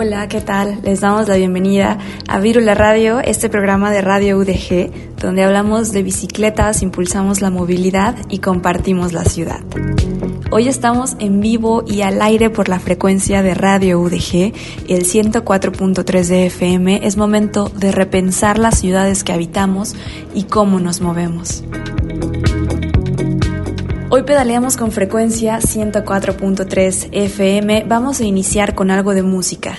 Hola, ¿qué tal? Les damos la bienvenida a Virula Radio, este programa de Radio UDG, donde hablamos de bicicletas, impulsamos la movilidad y compartimos la ciudad. Hoy estamos en vivo y al aire por la frecuencia de Radio UDG, el 104.3 de FM. Es momento de repensar las ciudades que habitamos y cómo nos movemos. Hoy pedaleamos con frecuencia 104.3 FM. Vamos a iniciar con algo de música.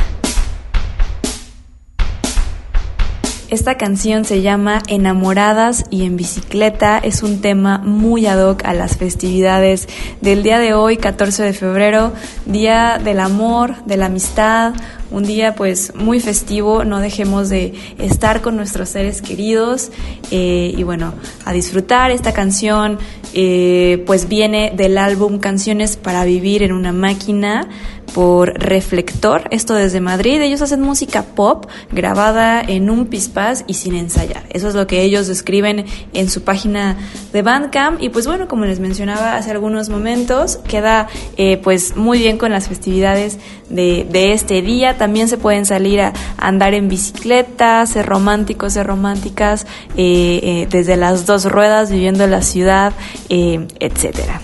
Esta canción se llama Enamoradas y en bicicleta. Es un tema muy ad hoc a las festividades del día de hoy, 14 de febrero, Día del Amor, de la Amistad, un día pues muy festivo, no dejemos de estar con nuestros seres queridos eh, y bueno, a disfrutar esta canción, eh, pues viene del álbum Canciones para Vivir en una máquina por Reflector, esto desde Madrid. Ellos hacen música pop grabada en un pispás y sin ensayar. Eso es lo que ellos describen en su página de Bandcamp. Y pues bueno, como les mencionaba hace algunos momentos, queda eh, pues muy bien con las festividades de, de, este día. También se pueden salir a andar en bicicleta, ser románticos, ser románticas, eh, eh, desde las dos ruedas, viviendo en la ciudad, eh, etcétera.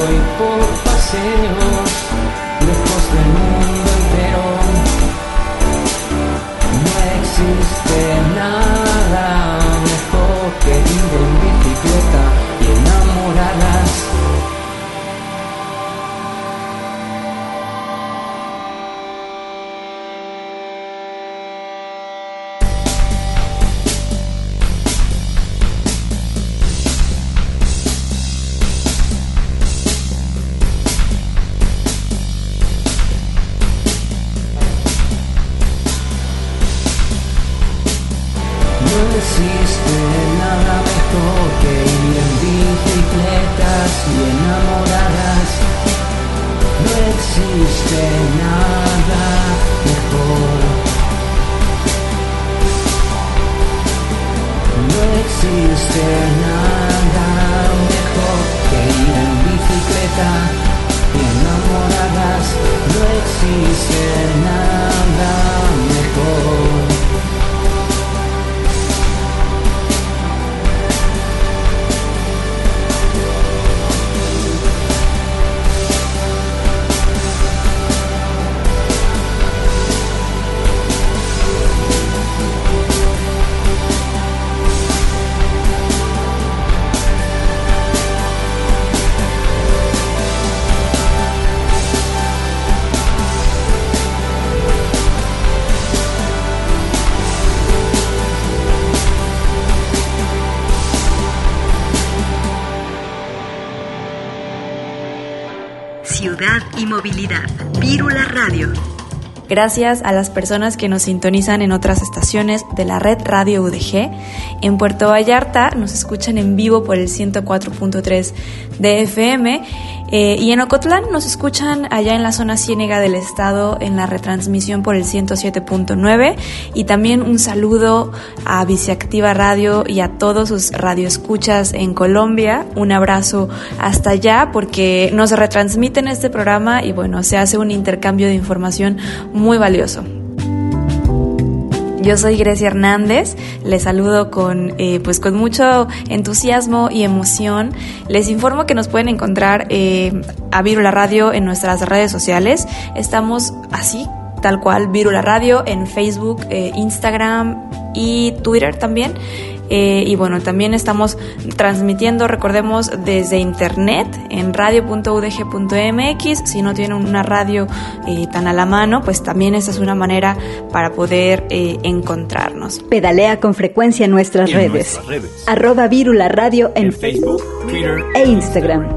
Asfalto y por paseos, ciudad y movilidad. Vírula Radio. Gracias a las personas que nos sintonizan en otras estaciones de la red Radio UDG. En Puerto Vallarta nos escuchan en vivo por el 104.3 de FM eh, y en Ocotlán nos escuchan allá en la zona ciénega del estado en la retransmisión por el 107.9 y también un saludo a Viceactiva Radio y a todos sus radioescuchas en Colombia. Un abrazo hasta allá porque nos retransmiten este programa y bueno, se hace un intercambio de información muy valioso. Yo soy Grecia Hernández, les saludo con, eh, pues con mucho entusiasmo y emoción. Les informo que nos pueden encontrar eh, a Virula Radio en nuestras redes sociales. Estamos así, tal cual, Virula Radio en Facebook, eh, Instagram y Twitter también. Eh, y bueno, también estamos transmitiendo, recordemos, desde internet en radio.udg.mx. Si no tienen una radio eh, tan a la mano, pues también esa es una manera para poder eh, encontrarnos. Pedalea con frecuencia en nuestras, En redes. nuestras redes. Arroba Vírula Radio en, En Facebook, Twitter e Instagram.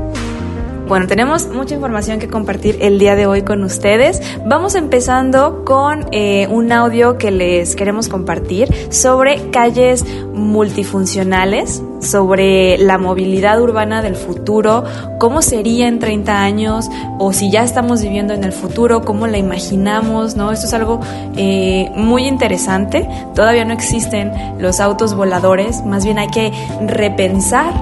Bueno, tenemos mucha información que compartir el día de hoy con ustedes. Vamos empezando con eh, un audio que les queremos compartir sobre calles multifuncionales, sobre la movilidad urbana del futuro, cómo sería en 30 años o si ya estamos viviendo en el futuro, cómo la imaginamos, ¿no? Esto es algo eh, muy interesante. Todavía no existen los autos voladores, más bien hay que repensar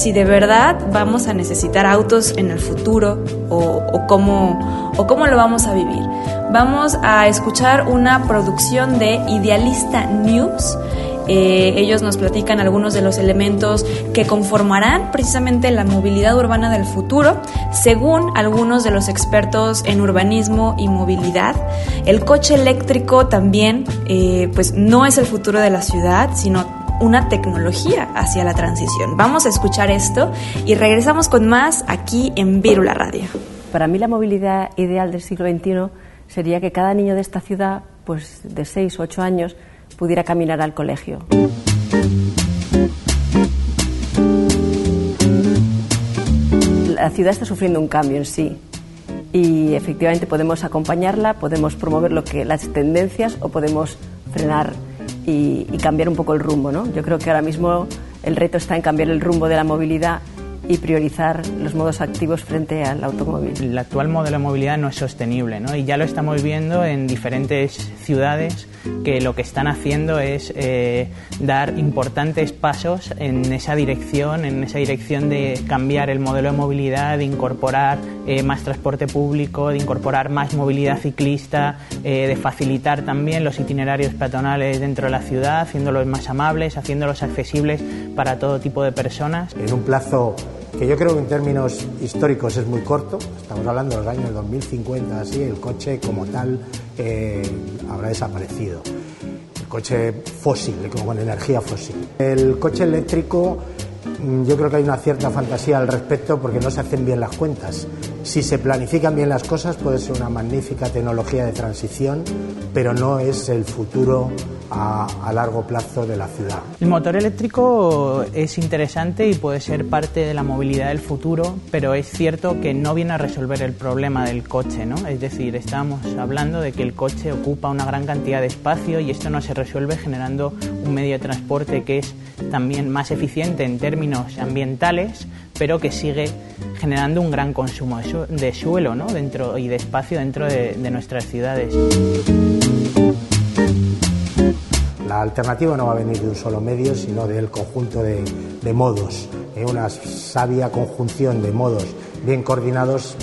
si de verdad vamos a necesitar autos en el futuro o, cómo, o cómo lo vamos a vivir. Vamos a escuchar una producción de Idealista News. Eh, ellos nos platican algunos de los elementos que conformarán precisamente la movilidad urbana del futuro, según algunos de los expertos en urbanismo y movilidad. El coche eléctrico también, eh, pues no es el futuro de la ciudad, sino una tecnología hacia la transición. Vamos a escuchar esto y regresamos con más aquí en Vírula Radio. Para mí la movilidad ideal del siglo XXI sería que cada niño de esta ciudad, pues de 6 o 8 años, pudiera caminar al colegio. La ciudad está sufriendo un cambio en sí y efectivamente podemos acompañarla, podemos promover lo que las tendencias o podemos frenar y, cambiar un poco el rumbo. ¿no? Yo creo que ahora mismo el reto está en cambiar el rumbo de la movilidad y priorizar los modos activos frente al automóvil. El actual modelo de movilidad no es sostenible ¿no? y ya lo estamos viendo en diferentes ciudades que lo que están haciendo es eh, dar importantes pasos en esa dirección, en esa dirección de cambiar el modelo de movilidad, de incorporar eh, más transporte público, de incorporar más movilidad ciclista, eh, de facilitar también los itinerarios peatonales dentro de la ciudad, haciéndolos más amables, haciéndolos accesibles para todo tipo de personas. en un plazo que yo creo que en términos históricos es muy corto, estamos hablando de los años 2050, así, el coche como tal eh, habrá desaparecido. El coche fósil, como con energía fósil. El coche eléctrico, mm, yo creo que hay una cierta fantasía al respecto porque no se hacen bien las cuentas. Si se planifican bien las cosas puede ser una magnífica tecnología de transición, pero no es el futuro a, a largo plazo de la ciudad. El motor eléctrico es interesante y puede ser parte de la movilidad del futuro, pero es cierto que no viene a resolver el problema del coche, ¿no? Es decir, estamos hablando de que el coche ocupa una gran cantidad de espacio y esto no se resuelve generando un medio de transporte que es también más eficiente en términos ambientales, pero que sigue generando un gran consumo de, su- de suelo ¿no? dentro, y de espacio dentro de- nuestras ciudades. La alternativa no va a venir de un solo medio, sino del conjunto de, de modos, eh, una sabia conjunción de modos bien coordinados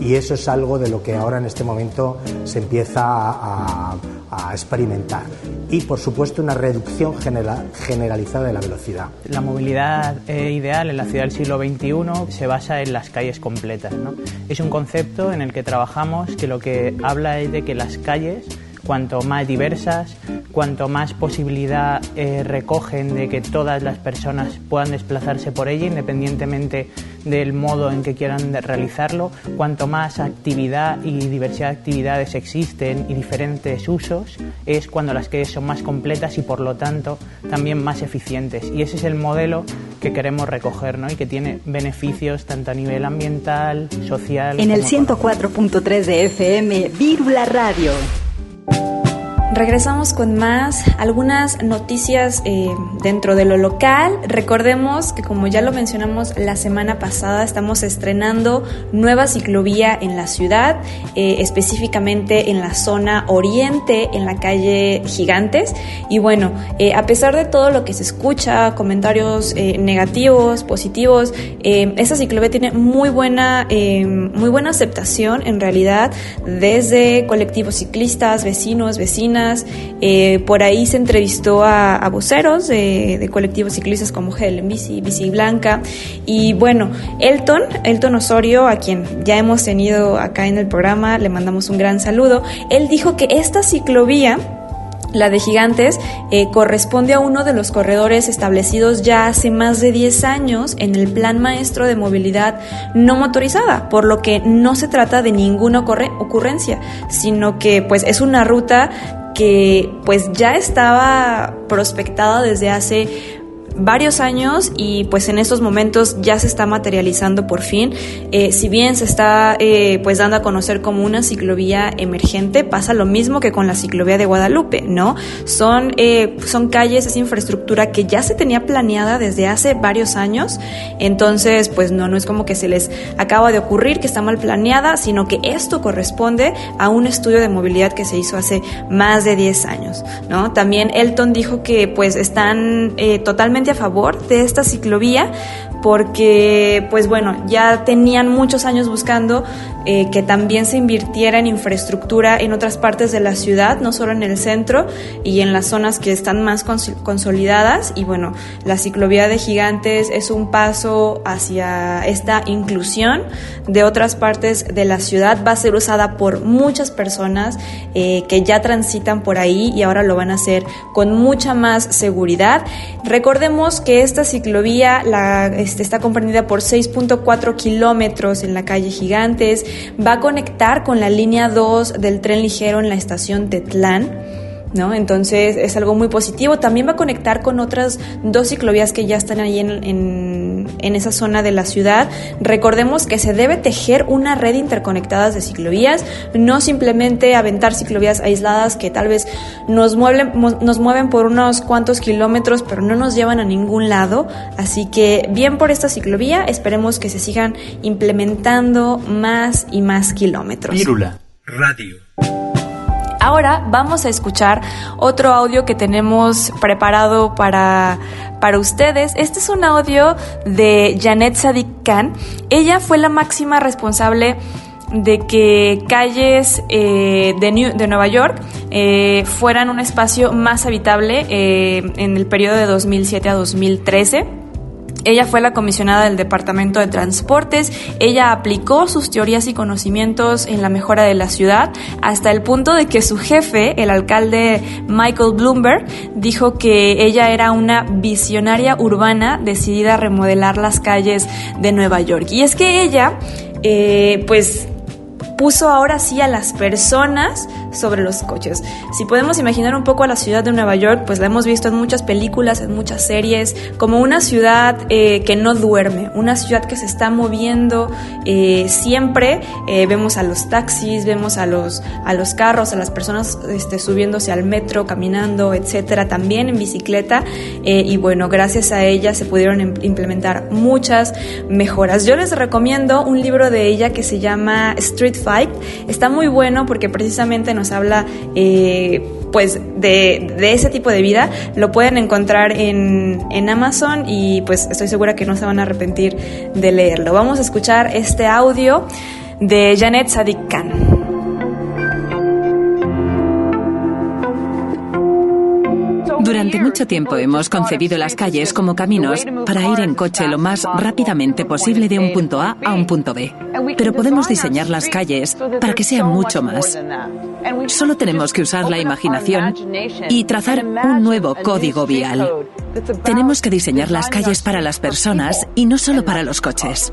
y eso es algo de lo que ahora en este momento se empieza a, experimentar. Y por supuesto una reducción genera- generalizada de la velocidad. La movilidad eh, ideal en la ciudad del siglo XXI se basa en las calles completas. ¿no? Es un concepto en el que trabajamos que lo que habla es de que las calles, cuanto más diversas, cuanto más posibilidad eh, recogen de que todas las personas puedan desplazarse por ella, independientemente del modo en que quieran realizarlo, cuanto más actividad y diversidad de actividades existen y diferentes usos, es cuando las calles son más completas y por lo tanto también más eficientes. Y ese es el modelo que queremos recoger ¿no? y que tiene beneficios tanto a nivel ambiental, social. En el 104.3 de FM, Vírula Radio. Regresamos con más, algunas noticias eh, dentro de lo local. Recordemos que como ya lo mencionamos la semana pasada, estamos estrenando nueva ciclovía en la ciudad, eh, específicamente en la zona oriente, en la calle Gigantes. Y bueno, eh, a pesar de todo lo que se escucha, comentarios negativos, positivos, esta ciclovía tiene muy buena, muy buena aceptación en realidad desde colectivos ciclistas, vecinos, vecinas eh, por ahí se entrevistó a, voceros de, colectivos ciclistas como Helen Bici, Bici Blanca. Y bueno, Elton, Elton Osorio, a quien ya hemos tenido acá en el programa, le mandamos un gran saludo. Él dijo que esta ciclovía la de Gigantes eh, corresponde a uno de los corredores establecidos ya hace más de 10 años en el Plan Maestro de Movilidad No Motorizada, por lo que no se trata de ninguna ocurrencia, sino que pues es una ruta que pues ya estaba prospectada desde hace varios años y pues en estos momentos ya se está materializando por fin. Eh, si bien se está eh, pues dando a conocer como una ciclovía emergente, pasa lo mismo que con la ciclovía de Guadalupe, ¿no? Son, eh, son calles, es infraestructura que ya se tenía planeada desde hace varios años, entonces pues no, no es como que se les acaba de ocurrir que está mal planeada, sino que esto corresponde a un estudio de movilidad que se hizo hace más de 10 años, ¿no? También Elton dijo que pues están totalmente a favor de esta ciclovía porque pues bueno, ya tenían muchos años buscando eh, que también se invirtiera en infraestructura en otras partes de la ciudad, no solo en el centro y en las zonas que están más consolidadas. Y bueno, la ciclovía de gigantes es un paso hacia esta inclusión de otras partes de la ciudad. Va a ser usada por muchas personas eh, que ya transitan por ahí y ahora lo van a hacer con mucha más seguridad. Recordemos que esta ciclovía este, está comprendida por 6.4 kilómetros en la calle Gigantes va a conectar con la línea 2 del tren ligero en la estación Tetlán. ¿No? Entonces es algo muy positivo. También va a conectar con otras dos ciclovías que ya están ahí en, en, esa zona de la ciudad. Recordemos que se debe tejer una red interconectadas de ciclovías, no simplemente aventar ciclovías aisladas que tal vez nos mueven, nos mueven por unos cuantos kilómetros, pero no nos llevan a ningún lado. Así que bien por esta ciclovía, esperemos que se sigan implementando más y más kilómetros. Radio. Ahora vamos a escuchar otro audio que tenemos preparado para, para ustedes. Este es un audio de Janet Sadik Khan. Ella fue la máxima responsable de que calles eh, de, de, Nueva York eh, fueran un espacio más habitable eh, en el periodo de 2007 a 2013. Ella fue la comisionada del Departamento de Transportes, ella aplicó sus teorías y conocimientos en la mejora de la ciudad hasta el punto de que su jefe, el alcalde Michael Bloomberg, dijo que ella era una visionaria urbana decidida a remodelar las calles de Nueva York. Y es que ella, eh, pues puso ahora sí a las personas sobre los coches. Si podemos imaginar un poco a la ciudad de Nueva York, pues la hemos visto en muchas películas, en muchas series, como una ciudad eh, que no duerme, una ciudad que se está moviendo eh, siempre. Eh, vemos a los taxis, vemos a los, a los carros, a las personas este, subiéndose al metro, caminando, etcétera, también en bicicleta. y bueno, gracias a ella se pudieron implementar muchas mejoras. Yo les recomiendo un libro de ella que se llama Street Fight. Está muy bueno porque precisamente nos habla eh, pues de, ese tipo de vida, lo pueden encontrar en, en Amazon y pues estoy segura que no se van a arrepentir de leerlo. Vamos a escuchar este audio de Janet Sadik Khan. Durante mucho tiempo hemos concebido las calles como caminos para ir en coche lo más rápidamente posible de un punto A a un punto B. Pero podemos diseñar las calles para que sean mucho más. Solo tenemos que usar la imaginación y trazar un nuevo código vial. Tenemos que diseñar las calles para las personas y no solo para los coches.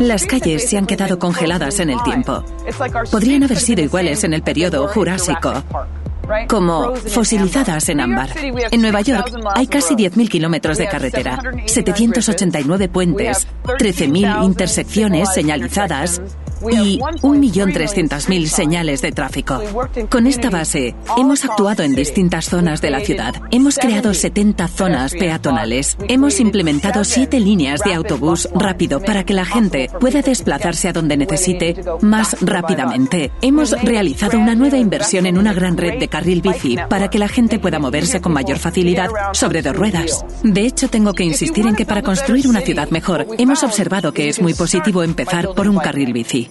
Las calles se han quedado congeladas en el tiempo. Podrían haber sido iguales en el periodo Jurásico como fosilizadas en ámbar. En Nueva York hay casi 10.000 kilómetros de carretera, 789 puentes, 13.000 intersecciones señalizadas y 1.300.000 señales de tráfico. Con esta base, hemos actuado en distintas zonas de la ciudad. Hemos creado 70 zonas peatonales. Hemos implementado 7 líneas de autobús rápido para que la gente pueda desplazarse a donde necesite más rápidamente. Hemos realizado una nueva inversión en una gran red de carril bici para que la gente pueda moverse con mayor facilidad sobre dos ruedas. De hecho, tengo que insistir en que para construir una ciudad mejor, hemos observado que es muy positivo empezar por un carril bici.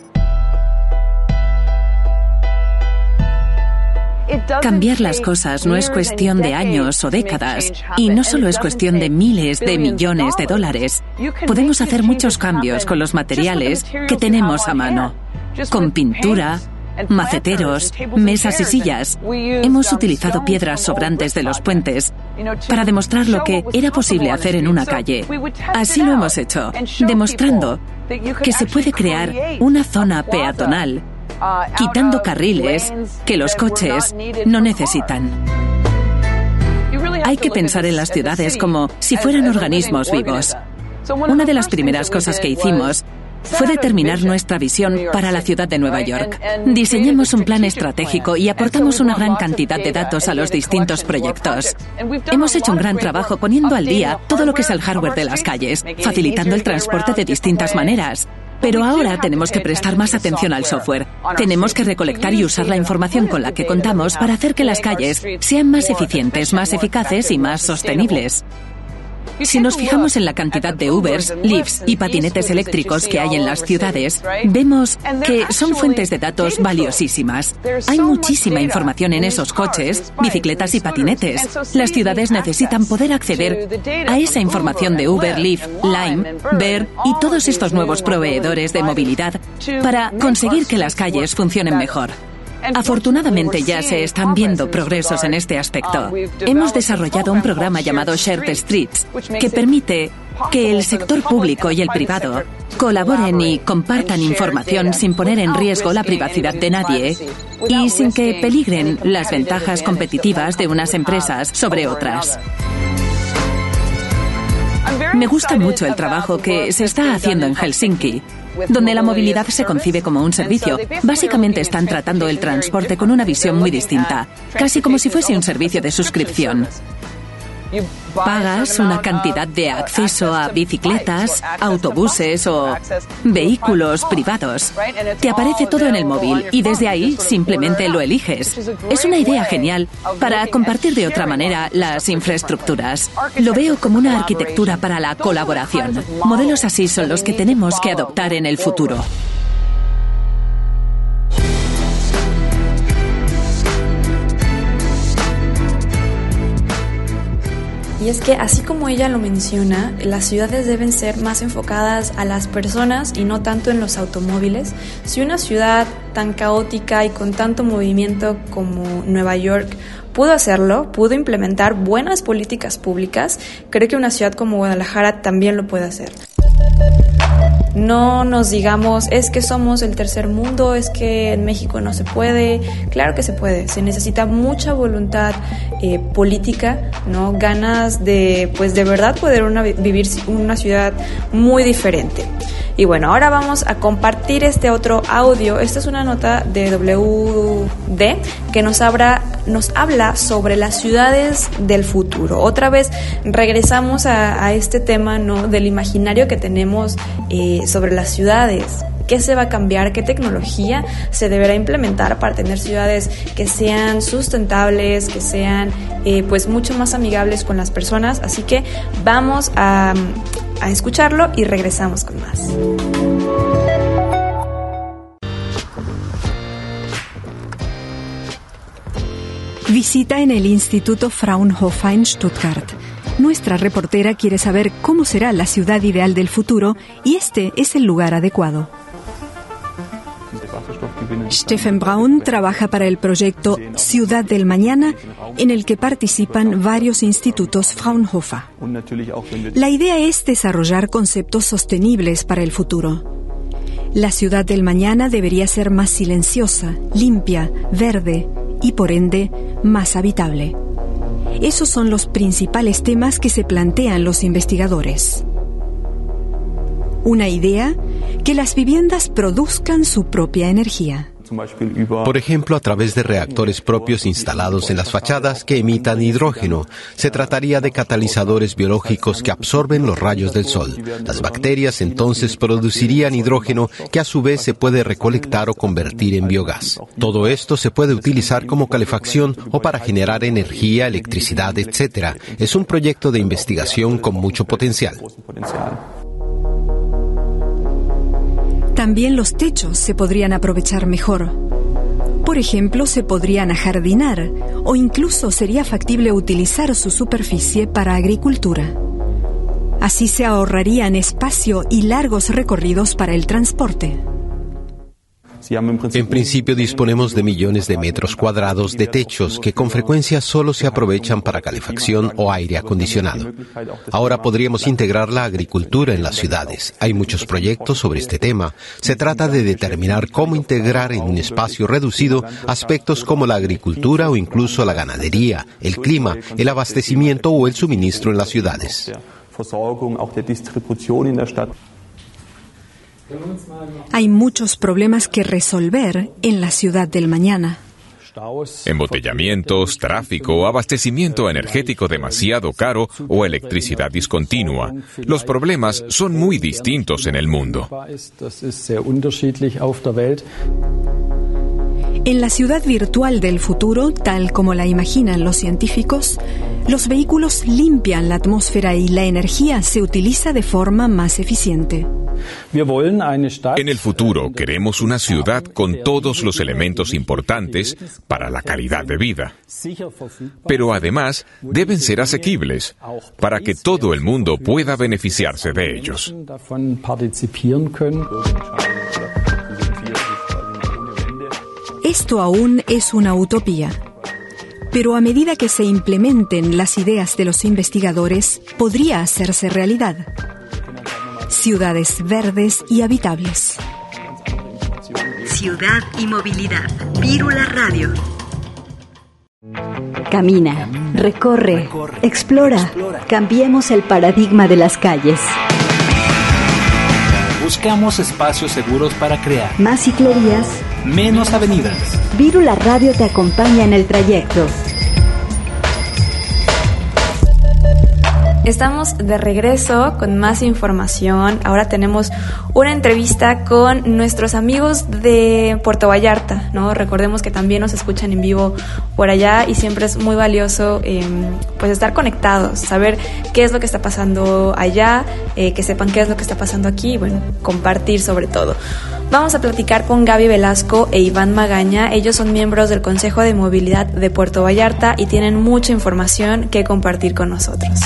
Cambiar las cosas no es cuestión de años o décadas y no solo es cuestión de miles de millones de dólares. Podemos hacer muchos cambios con los materiales que tenemos a mano, con pintura, maceteros, mesas y sillas. Hemos utilizado piedras sobrantes de los puentes para demostrar lo que era posible hacer en una calle. Así lo hemos hecho, demostrando que se puede crear una zona peatonal quitando carriles que los coches no necesitan. Hay que pensar en las ciudades como si fueran organismos vivos. Una de las primeras cosas que hicimos fue determinar nuestra visión para la ciudad de Nueva York. Diseñamos un plan estratégico y aportamos una gran cantidad de datos a los distintos proyectos. Hemos hecho un gran trabajo poniendo al día todo lo que es el hardware de las calles, facilitando el transporte de distintas maneras. Pero ahora tenemos que prestar más atención al software. Tenemos que recolectar y usar la información con la que contamos para hacer que las calles sean más eficientes, más eficaces y más sostenibles. Si nos fijamos en la cantidad de Ubers, Lyfts y patinetes eléctricos que hay en las ciudades, vemos que son fuentes de datos valiosísimas. Hay muchísima información en esos coches, bicicletas y patinetes. Las ciudades necesitan poder acceder a esa información de Uber, Lyft, Lime, Bear y todos estos nuevos proveedores de movilidad para conseguir que las calles funcionen mejor. Afortunadamente ya se están viendo progresos en este aspecto. Hemos desarrollado un programa llamado Shared Streets que permite que el sector público y el privado colaboren y compartan información sin poner en riesgo la privacidad de nadie y sin que peligren las ventajas competitivas de unas empresas sobre otras. Me gusta mucho el trabajo que se está haciendo en Helsinki donde la movilidad se concibe como un servicio. Básicamente están tratando el transporte con una visión muy distinta, casi como si fuese un servicio de suscripción. Pagas una cantidad de acceso a bicicletas, autobuses o vehículos privados. Te aparece todo en el móvil y desde ahí simplemente lo eliges. Es una idea genial para compartir de otra manera las infraestructuras. Lo veo como una arquitectura para la colaboración. Modelos así son los que tenemos que adoptar en el futuro. Y es que así como ella lo menciona, las ciudades deben ser más enfocadas a las personas y no tanto en los automóviles. Si una ciudad tan caótica y con tanto movimiento como Nueva York pudo hacerlo, pudo implementar buenas políticas públicas, creo que una ciudad como Guadalajara también lo puede hacer. No nos digamos, es que somos el tercer mundo, es que en México no se puede. Claro que se puede, se necesita mucha voluntad eh, política, ¿no? Ganas de, pues de verdad poder una, vivir una ciudad muy diferente. Y bueno, ahora vamos a compartir este otro audio. Esta es una nota de WD que nos, habla, nos habla sobre las ciudades del futuro. Otra vez regresamos a, este tema ¿no? del imaginario que tenemos eh, sobre las ciudades qué se va a cambiar, qué tecnología se deberá implementar para tener ciudades que sean sustentables, que sean eh, pues mucho más amigables con las personas. Así que vamos a, a escucharlo y regresamos con más. Visita en el Instituto Fraunhofer en Stuttgart. Nuestra reportera quiere saber cómo será la ciudad ideal del futuro y este es el lugar adecuado. Stephen Braun trabaja para el proyecto Ciudad del Mañana, en el que participan varios institutos Fraunhofer. La idea es desarrollar conceptos sostenibles para el futuro. La ciudad del mañana debería ser más silenciosa, limpia, verde y por ende más habitable. Esos son los principales temas que se plantean los investigadores. Una idea, que las viviendas produzcan su propia energía. Por ejemplo, a través de reactores propios instalados en las fachadas que emitan hidrógeno. Se trataría de catalizadores biológicos que absorben los rayos del sol. Las bacterias entonces producirían hidrógeno que a su vez se puede recolectar o convertir en biogás. Todo esto se puede utilizar como calefacción o para generar energía, electricidad, etc. Es un proyecto de investigación con mucho potencial. También los techos se podrían aprovechar mejor. Por ejemplo, se podrían ajardinar o incluso sería factible utilizar su superficie para agricultura. Así se ahorrarían espacio y largos recorridos para el transporte. En principio disponemos de millones de metros cuadrados de techos que con frecuencia solo se aprovechan para calefacción o aire acondicionado. Ahora podríamos integrar la agricultura en las ciudades. Hay muchos proyectos sobre este tema. Se trata de determinar cómo integrar en un espacio reducido aspectos como la agricultura o incluso la ganadería, el clima, el abastecimiento o el suministro en las ciudades. Hay muchos problemas que resolver en la ciudad del mañana. Embotellamientos, tráfico, abastecimiento energético demasiado caro o electricidad discontinua. Los problemas son muy distintos en el mundo. En la ciudad virtual del futuro, tal como la imaginan los científicos, los vehículos limpian la atmósfera y la energía se utiliza de forma más eficiente. En el futuro queremos una ciudad con todos los elementos importantes para la calidad de vida. Pero además deben ser asequibles para que todo el mundo pueda beneficiarse de ellos. Esto aún es una utopía. Pero a medida que se implementen las ideas de los investigadores, podría hacerse realidad ciudades verdes y habitables. Ciudad y movilidad. Vírula Radio. Camina, recorre, explora. Cambiemos el paradigma de las calles. Buscamos espacios seguros para crear. Más ciclerías. Menos avenidas. Vírula Radio te acompaña en el trayecto. Estamos de regreso con más información. Ahora tenemos una entrevista con nuestros amigos de Puerto Vallarta, ¿no? Recordemos que también nos escuchan en vivo por allá y siempre es muy valioso em, pues estar conectados, saber qué es lo que está pasando allá, eh, que sepan qué es lo que está pasando aquí y bueno, compartir sobre todo. Vamos a platicar con Gaby Velasco e Iván Magaña. Ellos son miembros del Consejo de Movilidad de Puerto Vallarta y tienen mucha información que compartir con nosotros.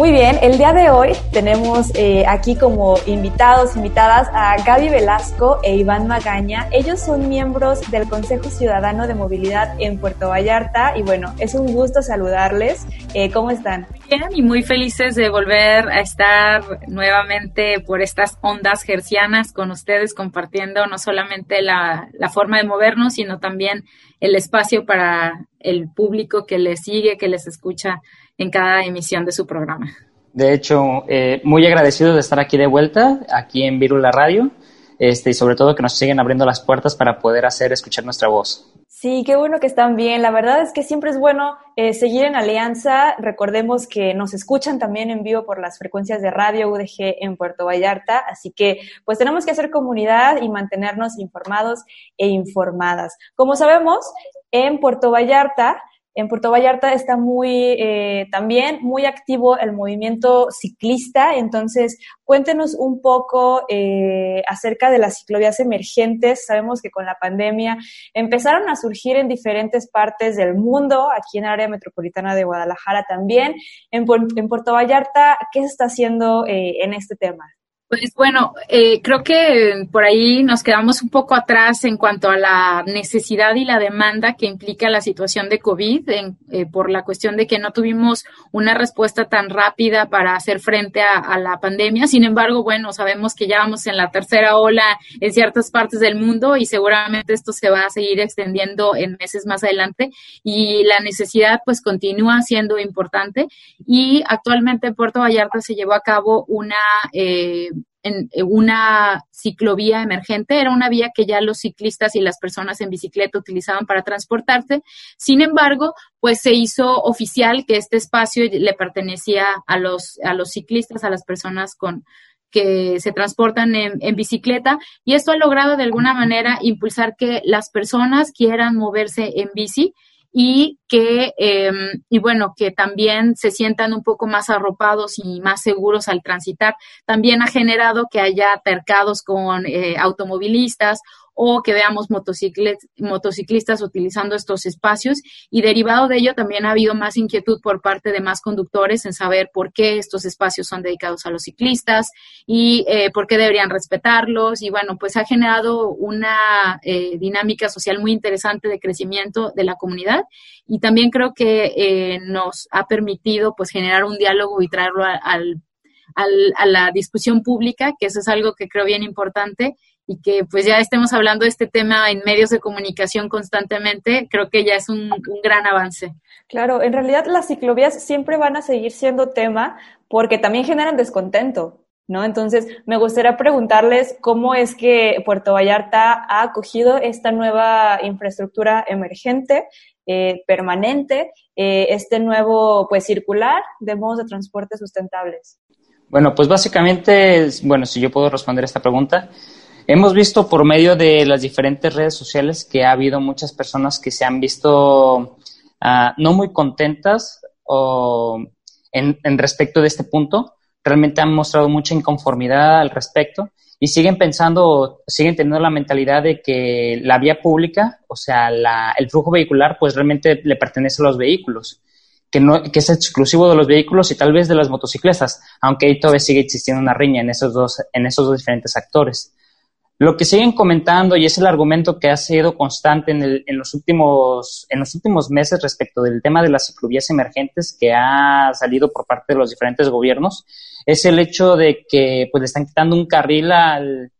Muy bien, el día de hoy tenemos eh, aquí como invitados, invitadas a Gaby Velasco e Iván Magaña. Ellos son miembros del Consejo Ciudadano de Movilidad en Puerto Vallarta y bueno, es un gusto saludarles. Eh, ¿Cómo están? Bien y muy felices de volver a estar nuevamente por estas ondas gercianas con ustedes compartiendo no solamente la, la forma de movernos, sino también el espacio para el público que les sigue, que les escucha en cada emisión de su programa. De hecho, eh, muy agradecido de estar aquí de vuelta, aquí en Virula Radio, este, y sobre todo que nos siguen abriendo las puertas para poder hacer escuchar nuestra voz. Sí, qué bueno que están bien. La verdad es que siempre es bueno eh, seguir en alianza. Recordemos que nos escuchan también en vivo por las frecuencias de radio UDG en Puerto Vallarta, así que pues tenemos que hacer comunidad y mantenernos informados e informadas. Como sabemos, en Puerto Vallarta en Puerto Vallarta está muy eh, también muy activo el movimiento ciclista, entonces cuéntenos un poco eh, acerca de las ciclovías emergentes. Sabemos que con la pandemia empezaron a surgir en diferentes partes del mundo, aquí en el área metropolitana de Guadalajara también. En, Puerto Vallarta, ¿qué se está haciendo eh, en este tema? Pues bueno, eh, creo que por ahí nos quedamos un poco atrás en cuanto a la necesidad y la demanda que implica la situación de COVID, eh, por la cuestión de que no tuvimos una respuesta tan rápida para hacer frente a, la pandemia. Sin embargo, bueno, sabemos que ya vamos en la tercera ola en ciertas partes del mundo y seguramente esto se va a seguir extendiendo en meses más adelante y la necesidad pues continúa siendo importante y actualmente en Puerto Vallarta se llevó a cabo una eh, en una ciclovía emergente. Era una vía que ya los ciclistas y las personas en bicicleta utilizaban para transportarse. Sin embargo, pues se hizo oficial que este espacio le pertenecía a los, a los ciclistas, a las personas con que se transportan en, en bicicleta y esto ha logrado de alguna manera impulsar que las personas quieran moverse en bici y que, em, y bueno, que también se sientan un poco más arropados y más seguros al transitar. También ha generado que haya tercados con eh, automovilistas o que veamos motociclistas utilizando estos espacios. Y derivado de ello también ha habido más inquietud por parte de más conductores en saber por qué estos espacios son dedicados a los ciclistas y eh, por qué deberían respetarlos. Y bueno, pues ha generado una eh, dinámica social muy interesante de crecimiento de la comunidad. Y también creo que eh, nos ha permitido pues generar un diálogo y traerlo al a la discusión pública, que eso es algo que creo bien importante y que pues ya estemos hablando de este tema en medios de comunicación constantemente, creo que ya es un, gran avance. Claro, en realidad las ciclovías siempre van a seguir siendo tema porque también generan descontento, ¿no? Entonces, me gustaría preguntarles cómo es que Puerto Vallarta ha acogido esta nueva infraestructura emergente, eh, permanente, eh, este nuevo, pues, circular de modos de transporte sustentables. Bueno, pues básicamente, bueno, si yo puedo responder esta pregunta, Hemos visto por medio de las diferentes redes sociales que ha habido muchas personas que se han visto ah, no muy contentas en, respecto de este punto. Realmente han mostrado mucha inconformidad al respecto y siguen pensando, siguen teniendo la mentalidad de que la vía pública, o sea, el flujo vehicular, pues realmente le pertenece a los vehículos, que, no, que es exclusivo de los vehículos y tal vez de las motocicletas, aunque ahí todavía sigue existiendo una riña en esos dos, en esos dos diferentes actores. Lo que siguen comentando, y es el argumento que ha sido constante en, los, últimos, en los últimos meses respecto del tema de las ciclovías emergentes que ha salido por parte de los diferentes gobiernos, es el hecho de que pues, le están quitando un carril al,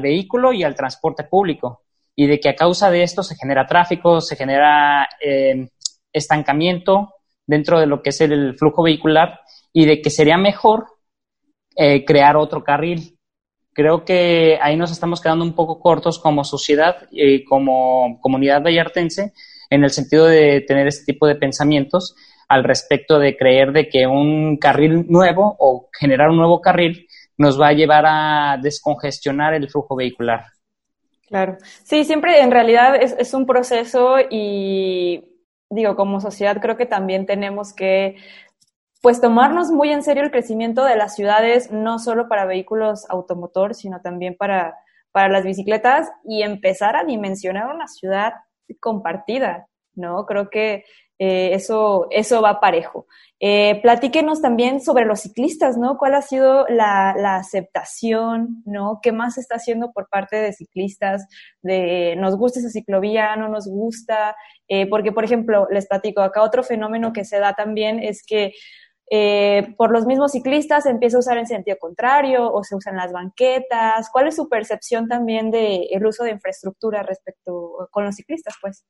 vehículo y al transporte público, y de que a causa de esto se genera tráfico, se genera eh, estancamiento dentro de lo que es el, flujo vehicular, y de que sería mejor eh, crear otro carril creo que ahí nos estamos quedando un poco cortos como sociedad y como comunidad vallartense en el sentido de tener este tipo de pensamientos al respecto de creer de que un carril nuevo o generar un nuevo carril nos va a llevar a descongestionar el flujo vehicular. Claro, sí, siempre en realidad es, es un proceso y digo, como sociedad creo que también tenemos que pues tomarnos muy en serio el crecimiento de las ciudades, no solo para vehículos automotor, sino también para, para las bicicletas y empezar a dimensionar una ciudad compartida, ¿no? Creo que eh, eso, eso va parejo. Eh, platíquenos también sobre los ciclistas, ¿no? ¿Cuál ha sido la, la, aceptación, ¿no? ¿Qué más se está haciendo por parte de ciclistas? De nos gusta esa ciclovía, no nos gusta. Eh, porque, por ejemplo, les platico, acá otro fenómeno que se da también es que eh, por los mismos ciclistas se empieza a usar en sentido contrario o se usan las banquetas. ¿Cuál es su percepción también del el uso de infraestructura respecto con los ciclistas, pues?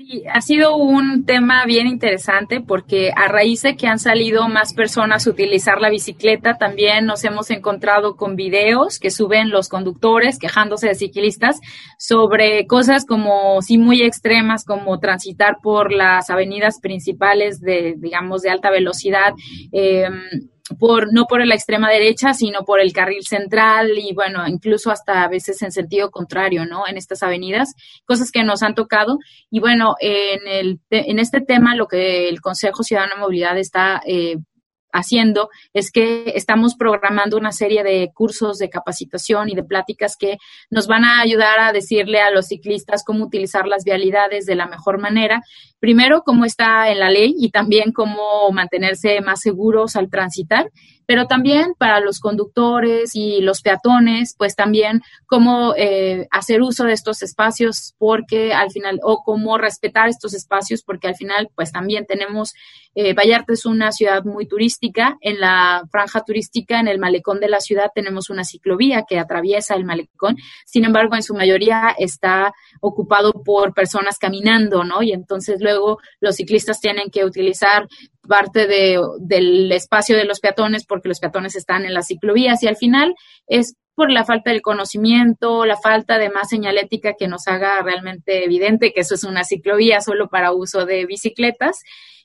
Sí, ha sido un tema bien interesante porque a raíz de que han salido más personas a utilizar la bicicleta, también nos hemos encontrado con videos que suben los conductores quejándose de ciclistas sobre cosas como, sí, muy extremas, como transitar por las avenidas principales de, digamos, de alta velocidad. Eh, por, no por la extrema derecha, sino por el carril central y bueno, incluso hasta a veces en sentido contrario, ¿no? En estas avenidas, cosas que nos han tocado. Y bueno, en, el, en este tema, lo que el Consejo Ciudadano de Movilidad está eh, haciendo es que estamos programando una serie de cursos de capacitación y de pláticas que nos van a ayudar a decirle a los ciclistas cómo utilizar las vialidades de la mejor manera. Primero, cómo está en la ley y también cómo mantenerse más seguros al transitar pero también para los conductores y los peatones, pues también cómo eh, hacer uso de estos espacios, porque al final, o cómo respetar estos espacios, porque al final, pues también tenemos, eh, Vallarta es una ciudad muy turística, en la franja turística, en el malecón de la ciudad, tenemos una ciclovía que atraviesa el malecón, sin embargo, en su mayoría está ocupado por personas caminando, ¿no? Y entonces luego los ciclistas tienen que utilizar parte de, del espacio de los peatones porque los peatones están en las ciclovías y al final es por la falta del conocimiento, la falta de más señalética que nos haga realmente evidente que eso es una ciclovía solo para uso de bicicletas.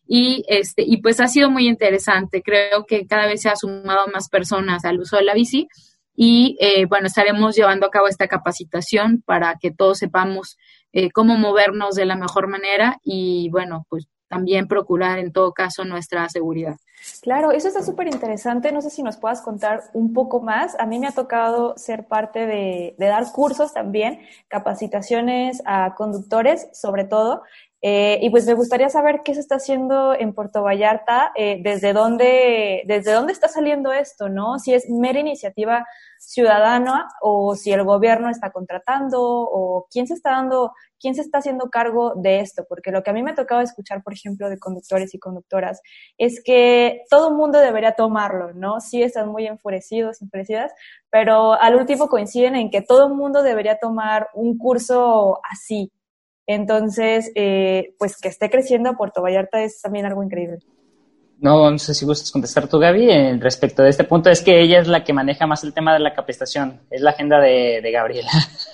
Y, este, y pues ha sido muy interesante. Creo que cada vez se ha sumado más personas al uso de la bici y eh, bueno, estaremos llevando a cabo esta capacitación para que todos sepamos eh, cómo movernos de la mejor manera y bueno, pues también procurar en todo caso nuestra seguridad. Claro, eso está súper interesante. No sé si nos puedas contar un poco más. A mí me ha tocado ser parte de, dar cursos también, capacitaciones a conductores, sobre todo. Eh, y pues me gustaría saber qué se está haciendo en Puerto Vallarta, eh, desde dónde, desde dónde está saliendo esto, ¿no? Si es mera iniciativa ciudadana o si el gobierno está contratando o quién se está dando ¿quién se está haciendo cargo de esto? Porque lo que a mí me ha tocado escuchar, por ejemplo, de conductores y conductoras, es que todo el mundo debería tomarlo, ¿no? Sí están muy enfurecidos, enfurecidas, pero al último coinciden en que todo el mundo debería tomar un curso así. Entonces, eh, pues que esté creciendo Puerto Vallarta es también algo increíble. No, no sé si gustas contestar tú, Gaby, en respecto de este punto. Es que ella es la que maneja más el tema de la capacitación. Es la agenda de, de Gabriela.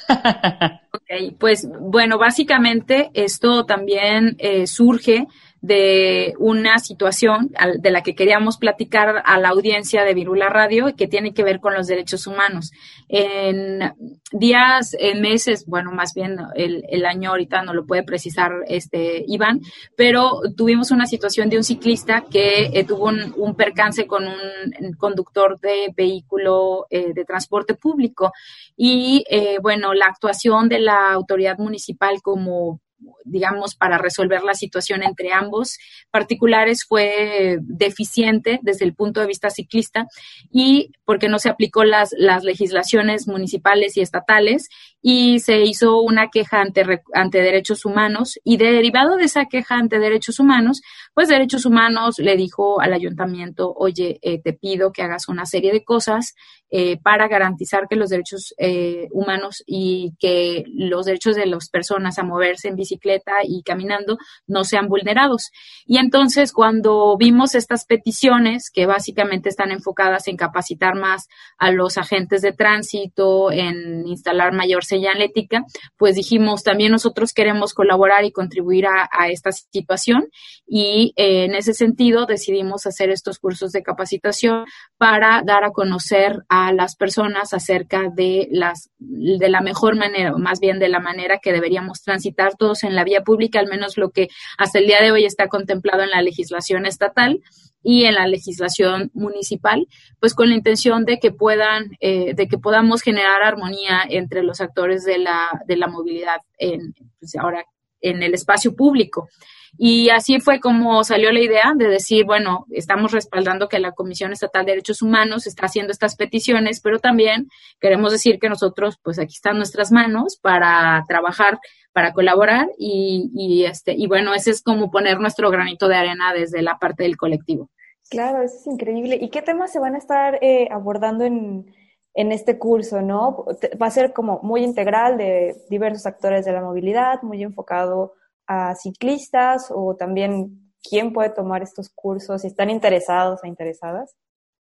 ok, pues bueno, básicamente esto también eh, surge de una situación de la que queríamos platicar a la audiencia de Virula Radio y que tiene que ver con los derechos humanos. En días, en meses, bueno, más bien el, año ahorita no lo puede precisar este Iván, pero tuvimos una situación de un ciclista que eh, tuvo un, percance con un conductor de vehículo eh, de transporte público y, eh, bueno, la actuación de la autoridad municipal como digamos, para resolver la situación entre ambos. Particulares fue deficiente desde el punto de vista ciclista y porque no se aplicó las, las legislaciones municipales y estatales y se hizo una queja ante, ante derechos humanos y derivado de esa queja ante derechos humanos, pues derechos humanos le dijo al ayuntamiento, oye, eh, te pido que hagas una serie de cosas eh, para garantizar que los derechos eh, humanos y que los derechos de las personas a moverse en bicicleta y caminando no sean vulnerados. Y entonces cuando vimos estas peticiones que básicamente están enfocadas en capacitar más a los agentes de tránsito, en instalar mayor señalética, pues dijimos también nosotros queremos colaborar y contribuir a, esta situación y eh, en ese sentido decidimos hacer estos cursos de capacitación para dar a conocer a las personas acerca de las de la mejor manera, más bien de la manera que deberíamos transitar todos en la vía pública, al menos lo que hasta el día de hoy está contemplado en la legislación estatal y en la legislación municipal, pues con la intención de que puedan, eh, de que podamos generar armonía entre los actores de la, de la movilidad en, pues ahora en el espacio público. Y así fue como salió la idea de decir, bueno, estamos respaldando que la Comisión Estatal de Derechos Humanos está haciendo estas peticiones, pero también queremos decir que nosotros, pues aquí están nuestras manos para trabajar, para colaborar y, y este, y bueno, ese es como poner nuestro granito de arena desde la parte del colectivo. Claro, eso es increíble. ¿Y qué temas se van a estar eh, abordando en, en este curso, no? Va a ser como muy integral de diversos actores de la movilidad, muy enfocado a ciclistas o también quién puede tomar estos cursos, si están interesados o interesadas.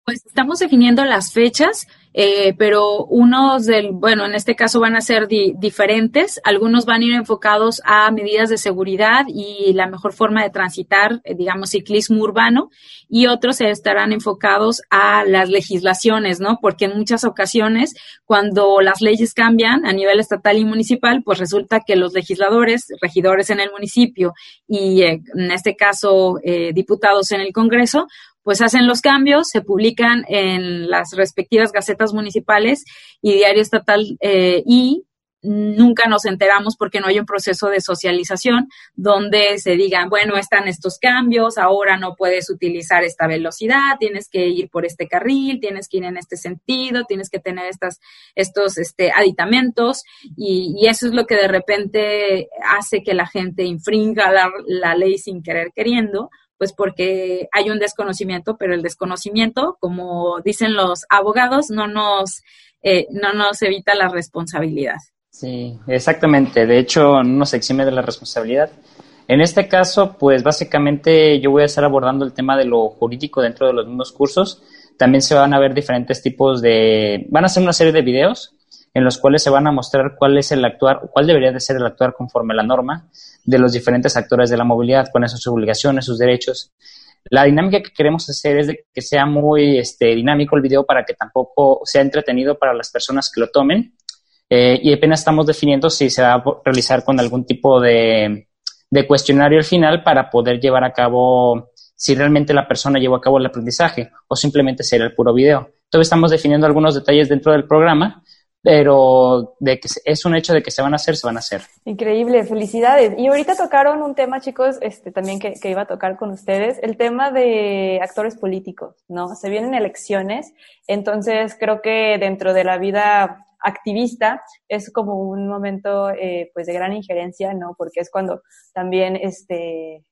Pues estamos definiendo las fechas, eh, pero unos del, bueno, en este caso van a ser diferentes. Algunos van a ir enfocados a medidas de seguridad y la mejor forma de transitar, eh, digamos, ciclismo urbano, y otros estarán enfocados a las legislaciones, ¿no? Porque en muchas ocasiones, cuando las leyes cambian a nivel estatal y municipal, pues resulta que los legisladores, regidores en el municipio y, eh, en este caso, diputados en el Congreso, pues hacen los cambios, se publican en las respectivas gacetas municipales y diario estatal eh, y nunca nos enteramos porque no hay un proceso de socialización donde se digan, bueno, están estos cambios, ahora no puedes utilizar esta velocidad, tienes que ir por este carril, tienes que ir en este sentido, tienes que tener estas, estos este, aditamentos y, eso es lo que de repente hace que la gente infringa la, la ley sin querer queriendo pues porque hay un desconocimiento, pero el desconocimiento, como dicen los abogados, no nos, eh, no nos evita la responsabilidad. Sí, exactamente. De hecho, no se exime de la responsabilidad. En este caso, pues básicamente yo voy a estar abordando el tema de lo jurídico dentro de los mismos cursos. También se van a ver diferentes tipos de... Van a ser una serie de videos en los cuales se van a mostrar cuál es el actuar, cuál debería de ser el actuar conforme a la norma de los diferentes actores de la movilidad, con sus obligaciones, sus derechos. La dinámica que queremos hacer es de que sea muy este, dinámico el video para que tampoco sea entretenido para las personas que lo tomen eh, y apenas estamos definiendo si se va a realizar con algún tipo de, cuestionario al final para poder llevar a cabo si realmente la persona llevó a cabo el aprendizaje o simplemente será el puro video. Entonces estamos definiendo algunos detalles dentro del programa, pero de que es un hecho de que se van a hacer, se van a hacer. Increíble, felicidades. Y ahorita tocaron un tema, chicos, este también que, iba a tocar con ustedes, el tema de actores políticos, ¿no? Se vienen elecciones, entonces creo que dentro de la vida activista es como un momento eh, pues de gran injerencia, ¿no? Porque es cuando también este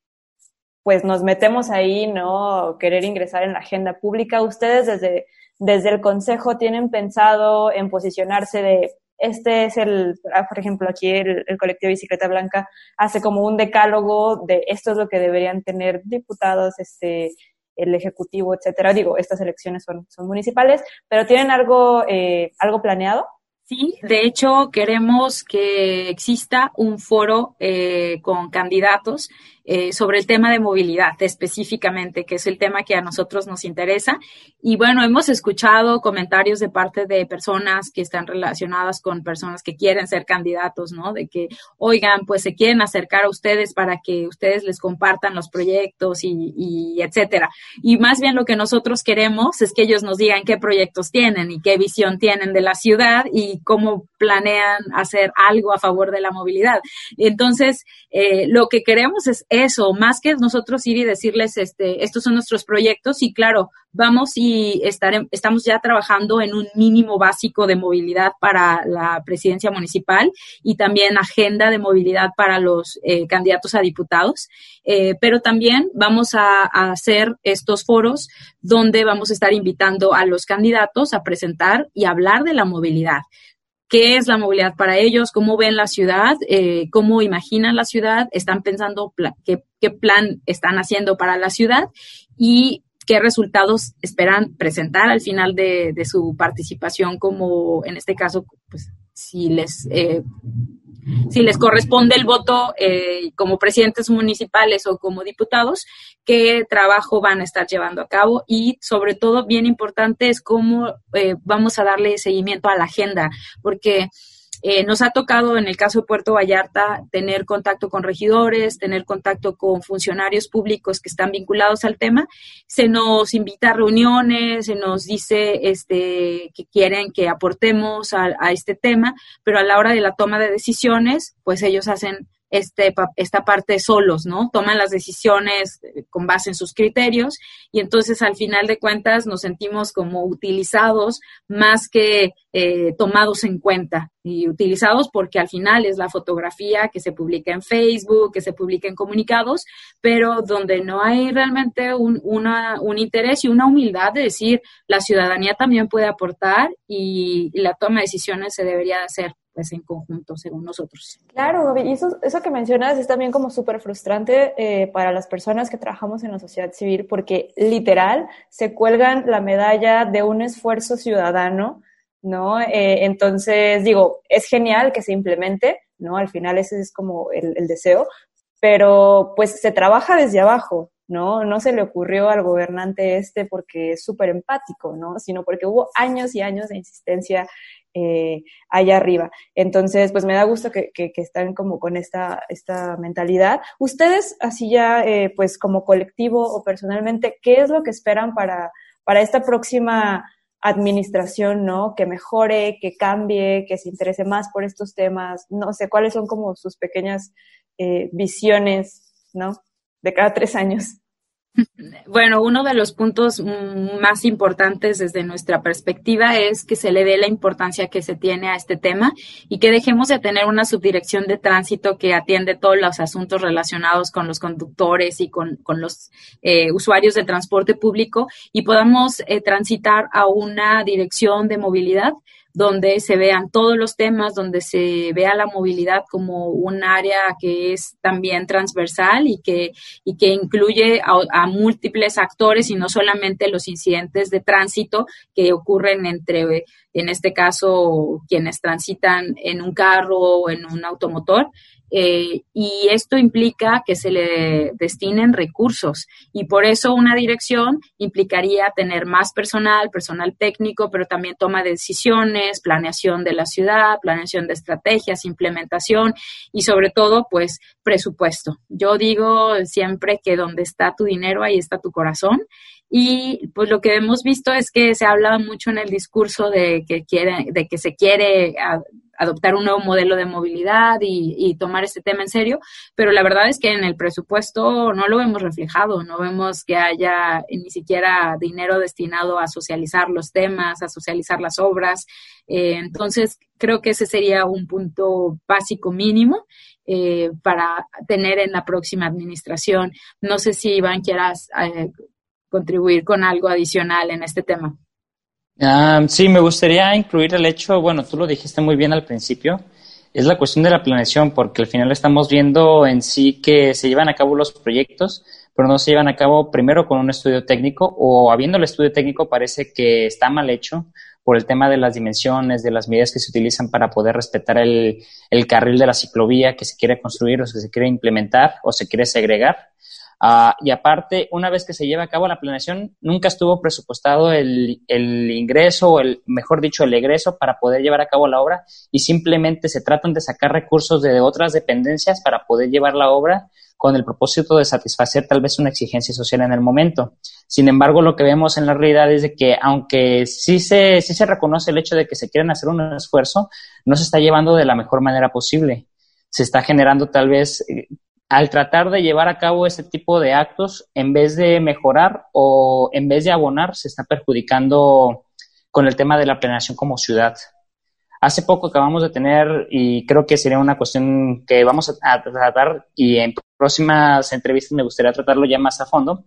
pues nos metemos ahí, ¿no? Querer ingresar en la agenda pública. Ustedes desde, desde el Consejo tienen pensado en posicionarse de este es el, ah, por ejemplo, aquí el, colectivo Bicicleta Blanca hace como un decálogo de esto es lo que deberían tener diputados, este, el ejecutivo, etcétera. Digo, estas elecciones son, son municipales, pero tienen algo, eh, algo planeado. Sí, de hecho queremos que exista un foro eh, con candidatos eh, sobre el tema de movilidad específicamente, que es el tema que a nosotros nos interesa. Y bueno, hemos escuchado comentarios de parte de personas que están relacionadas con personas que quieren ser candidatos, ¿no? De que, oigan, pues se quieren acercar a ustedes para que ustedes les compartan los proyectos y, y etcétera. Y más bien lo que nosotros queremos es que ellos nos digan qué proyectos tienen y qué visión tienen de la ciudad y cómo planean hacer algo a favor de la movilidad. Entonces, eh, lo que queremos es eso, más que nosotros ir y decirles, este, estos son nuestros proyectos y claro, vamos y estar, estamos ya trabajando en un mínimo básico de movilidad para la presidencia municipal y también agenda de movilidad para los eh, candidatos a diputados. Eh, pero también vamos a, hacer estos foros donde vamos a estar invitando a los candidatos a presentar y hablar de la movilidad qué es la movilidad para ellos, cómo ven la ciudad, eh, cómo imaginan la ciudad, están pensando qué, plan están haciendo para la ciudad y qué resultados esperan presentar al final de, su participación como, en este caso, pues si les eh, si les corresponde el voto eh, como presidentes municipales o como diputados, qué trabajo van a estar llevando a cabo y sobre todo, bien importante, es cómo eh, vamos a darle seguimiento a la agenda, porque eh, nos ha tocado en el caso de Puerto Vallarta tener contacto con regidores, tener contacto con funcionarios públicos que están vinculados al tema. Se nos invita a reuniones, se nos dice este, que quieren que aportemos a, a este tema, pero a la hora de la toma de decisiones, pues ellos hacen este, esta parte solos, ¿no? Toman las decisiones eh, con base en sus criterios y entonces al final de cuentas nos sentimos como utilizados más que eh, tomados en cuenta y utilizados porque al final es la fotografía que se publica en Facebook, que se publica en comunicados, pero donde no hay realmente un, una, un interés y una humildad de decir la ciudadanía también puede aportar y, y la toma de decisiones se debería hacer pues en conjunto, según nosotros. Claro, y eso, eso que mencionas es también como súper frustrante eh, para las personas que trabajamos en la sociedad civil, porque literal se cuelgan la medalla de un esfuerzo ciudadano, ¿no? Eh, entonces, digo, es genial que se implemente, ¿no? Al final ese es como el, el deseo, pero pues se trabaja desde abajo, ¿no? No se le ocurrió al gobernante este porque es súper empático, ¿no? Sino porque hubo años y años de insistencia eh, allá arriba. Entonces, pues me da gusto que, que, están como con esta, esta mentalidad. Ustedes, así ya, eh, pues como colectivo o personalmente, ¿qué es lo que esperan para, para esta próxima administración, ¿no? Que mejore, que cambie, que se interese más por estos temas. No sé, cuáles son como sus pequeñas eh, visiones, ¿no? De cada tres años. Bueno, uno de los puntos más importantes desde nuestra perspectiva es que se le dé la importancia que se tiene a este tema y que dejemos de tener una subdirección de tránsito que atiende todos los asuntos relacionados con los conductores y con, los eh, usuarios del transporte público y podamos eh, transitar a una dirección de movilidad donde se vean todos los temas, donde se vea la movilidad como un área que es también transversal y que, y que incluye a, múltiples actores y no solamente los incidentes de tránsito que ocurren entre, en este caso, quienes transitan en un carro o en un automotor, eh, y esto implica que se le destinen recursos y por eso una dirección implicaría tener más personal, personal técnico, pero también toma de decisiones, planeación de la ciudad, planeación de estrategias, implementación y sobre todo pues presupuesto. Yo digo siempre que donde está tu dinero, ahí está tu corazón y pues lo que hemos visto es que se habla mucho en el discurso de que quiere, de que se quiere adoptar un nuevo modelo de movilidad y, tomar este tema en serio, pero la verdad es que en el presupuesto no lo vemos reflejado, no vemos que haya ni siquiera dinero destinado a socializar los temas, a socializar las obras. Eh, entonces, creo que ese sería un punto básico mínimo. Eh, para tener en la próxima administración. No sé si Iván quieras eh, contribuir con algo adicional en este tema. Ah, sí, me gustaría incluir el hecho, bueno, tú lo dijiste muy bien al principio, es la cuestión de la planeación, porque al final estamos viendo en sí que se llevan a cabo los proyectos, pero no se llevan a cabo primero con un estudio técnico o habiendo el estudio técnico parece que está mal hecho por el tema de las dimensiones, de las medidas que se utilizan para poder respetar el, el carril de la ciclovía que se quiere construir o que se quiere implementar o se quiere segregar. Ah, y aparte, una vez que se lleva a cabo la planeación, nunca estuvo presupuestado el, el, ingreso o el, mejor dicho, el egreso para poder llevar a cabo la obra y simplemente se tratan de sacar recursos de otras dependencias para poder llevar la obra con el propósito de satisfacer tal vez una exigencia social en el momento. Sin embargo, lo que vemos en la realidad es de que aunque sí se, sí se reconoce el hecho de que se quieren hacer un esfuerzo, no se está llevando de la mejor manera posible se está generando tal vez eh, al tratar de llevar a cabo este tipo de actos, en vez de mejorar o en vez de abonar, se está perjudicando con el tema de la planeación como ciudad. Hace poco acabamos de tener, y creo que sería una cuestión que vamos a tratar, y en próximas entrevistas me gustaría tratarlo ya más a fondo.